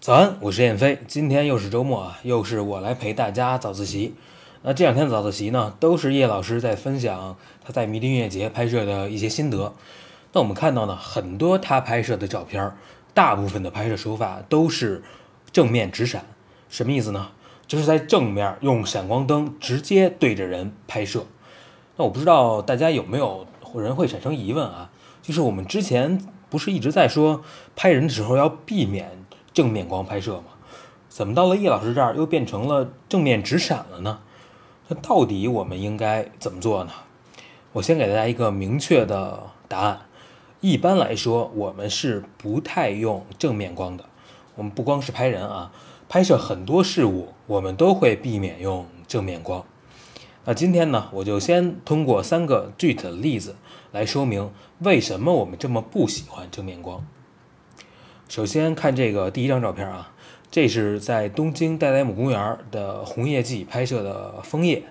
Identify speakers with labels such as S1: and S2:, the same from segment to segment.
S1: 早安，我是燕飞。今天又是周末啊，又是我来陪大家早自习。那这两天早自习呢，都是叶老师在分享他在迷笛音乐节拍摄的一些心得。那我们看到呢，很多他拍摄的照片，大部分的拍摄手法都是正面直闪。什么意思呢？就是在正面用闪光灯直接对着人拍摄。那我不知道大家有没有人会产生疑问啊？就是我们之前不是一直在说拍人的时候要避免。正面光拍摄吗，怎么到了叶老师这儿又变成了正面直闪了呢？那到底我们应该怎么做呢？我先给大家一个明确的答案。一般来说，我们是不太用正面光的。我们不光是拍人啊，拍摄很多事物，我们都会避免用正面光。那今天呢，我就先通过三个具体的例子来说明为什么我们这么不喜欢正面光。首先看这个第一张照片啊，这是在东京代代木公园的红叶季拍摄的枫叶。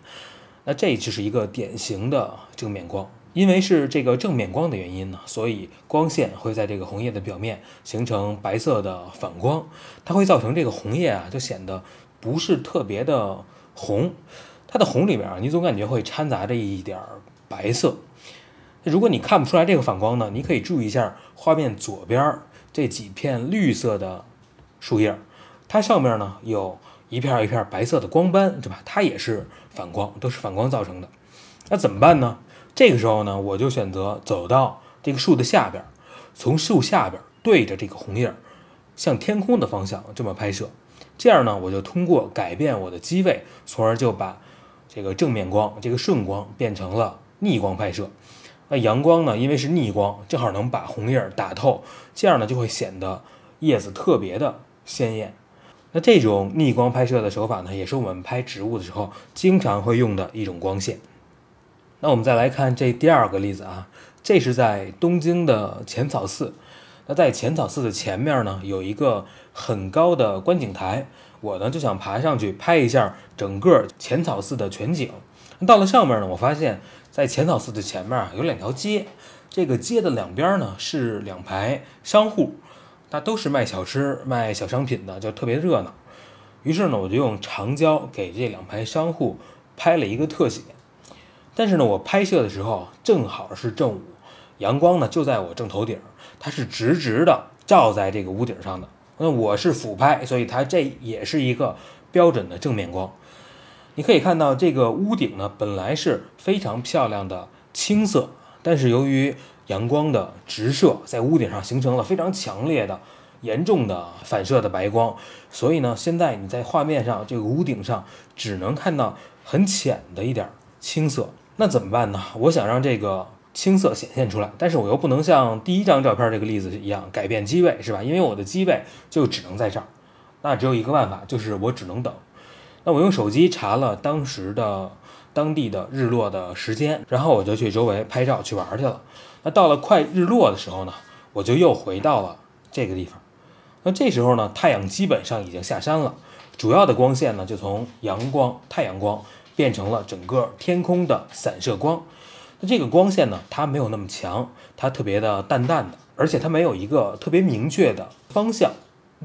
S1: 那这就是一个典型的正面光，因为是这个正面光的原因呢，所以光线会在这个红叶的表面形成白色的反光，它会造成这个红叶啊就显得不是特别的红，它的红里面啊你总感觉会掺杂着一点白色。如果你看不出来这个反光呢，你可以注意一下画面左边。这几片绿色的树叶，它上面呢有一片一片白色的光斑，对吧？它也是反光，都是反光造成的。那怎么办呢？这个时候呢，我就选择走到这个树的下边，从树下边对着这个红叶，向天空的方向这么拍摄。这样呢，我就通过改变我的机位，从而就把这个正面光、这个顺光变成了逆光拍摄。那阳光呢？因为是逆光，正好能把红叶打透，这样呢就会显得叶子特别的鲜艳。那这种逆光拍摄的手法呢，也是我们拍植物的时候经常会用的一种光线。那我们再来看这第二个例子啊，这是在东京的浅草寺。那在浅草寺的前面呢，有一个很高的观景台，我呢就想爬上去拍一下整个浅草寺的全景。到了上面呢，我发现。在浅草寺的前面啊，有两条街，这个街的两边呢是两排商户，那都是卖小吃、卖小商品的，就特别热闹。于是呢，我就用长焦给这两排商户拍了一个特写。但是呢，我拍摄的时候正好是正午，阳光呢就在我正头顶，它是直直的照在这个屋顶上的。那我是俯拍，所以它这也是一个标准的正面光。你可以看到这个屋顶呢，本来是非常漂亮的青色，但是由于阳光的直射，在屋顶上形成了非常强烈的、严重的反射的白光，所以呢，现在你在画面上这个屋顶上只能看到很浅的一点青色。那怎么办呢？我想让这个青色显现出来，但是我又不能像第一张照片这个例子一样改变机位，是吧？因为我的机位就只能在这儿，那只有一个办法，就是我只能等。那我用手机查了当时的当地的日落的时间，然后我就去周围拍照去玩去了。那到了快日落的时候呢，我就又回到了这个地方。那这时候呢，太阳基本上已经下山了，主要的光线呢就从阳光、太阳光变成了整个天空的散射光。那这个光线呢，它没有那么强，它特别的淡淡的，而且它没有一个特别明确的方向。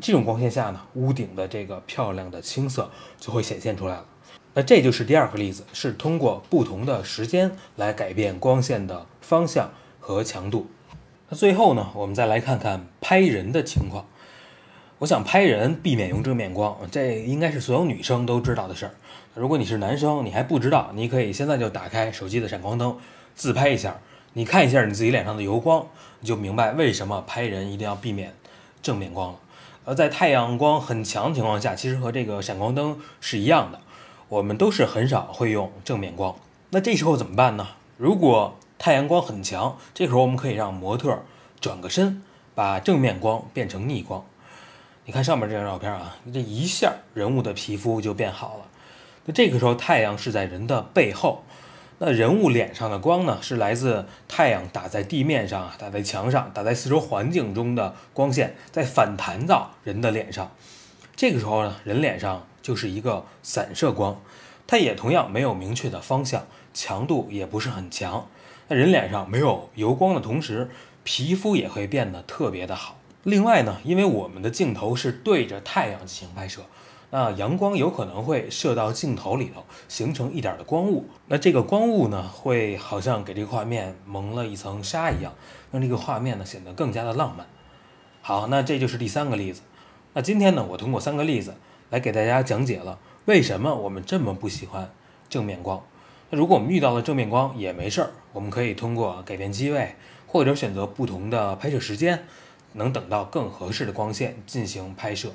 S1: 这种光线下呢，屋顶的这个漂亮的青色就会显现出来了。那这就是第二个例子，是通过不同的时间来改变光线的方向和强度。那最后呢，我们再来看看拍人的情况。我想拍人避免用正面光，这应该是所有女生都知道的事儿。如果你是男生，你还不知道，你可以现在就打开手机的闪光灯，自拍一下，你看一下你自己脸上的油光，你就明白为什么拍人一定要避免正面光了。而在太阳光很强的情况下，其实和这个闪光灯是一样的，我们都是很少会用正面光。那这时候怎么办呢？如果太阳光很强，这时候我们可以让模特转个身，把正面光变成逆光。你看上面这张照片啊，这一下人物的皮肤就变好了。那这个时候太阳是在人的背后。那人物脸上的光呢，是来自太阳打在地面上、打在墙上、打在四周环境中的光线，在反弹到人的脸上。这个时候呢，人脸上就是一个散射光，它也同样没有明确的方向，强度也不是很强。那人脸上没有油光的同时，皮肤也会变得特别的好。另外呢，因为我们的镜头是对着太阳进行拍摄，那阳光有可能会射到镜头里头，形成一点的光雾。那这个光雾呢，会好像给这个画面蒙了一层纱一样，让这个画面呢显得更加的浪漫。好，那这就是第三个例子。那今天呢，我通过三个例子来给大家讲解了为什么我们这么不喜欢正面光。那如果我们遇到了正面光也没事儿，我们可以通过改变机位或者选择不同的拍摄时间。能等到更合适的光线进行拍摄。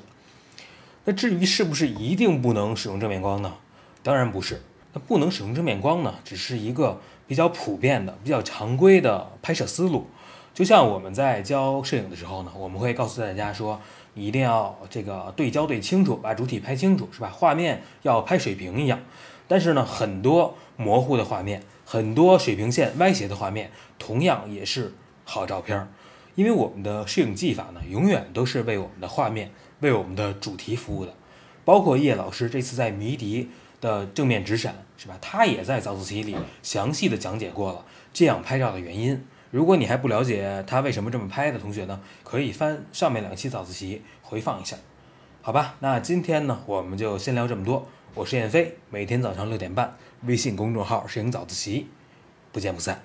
S1: 那至于是不是一定不能使用正面光呢？当然不是。那不能使用正面光呢，只是一个比较普遍的、比较常规的拍摄思路。就像我们在教摄影的时候呢，我们会告诉大家说，一定要这个对焦对清楚，把主体拍清楚，是吧？画面要拍水平一样。但是呢，很多模糊的画面，很多水平线歪斜的画面，同样也是好照片儿。因为我们的摄影技法呢，永远都是为我们的画面、为我们的主题服务的。包括叶老师这次在迷笛的正面直闪，是吧？他也在早自习里详细的讲解过了这样拍照的原因。如果你还不了解他为什么这么拍的同学呢，可以翻上面两期早自习回放一下。好吧，那今天呢，我们就先聊这么多。我是燕飞，每天早上六点半，微信公众号“摄影早自习”，不见不散。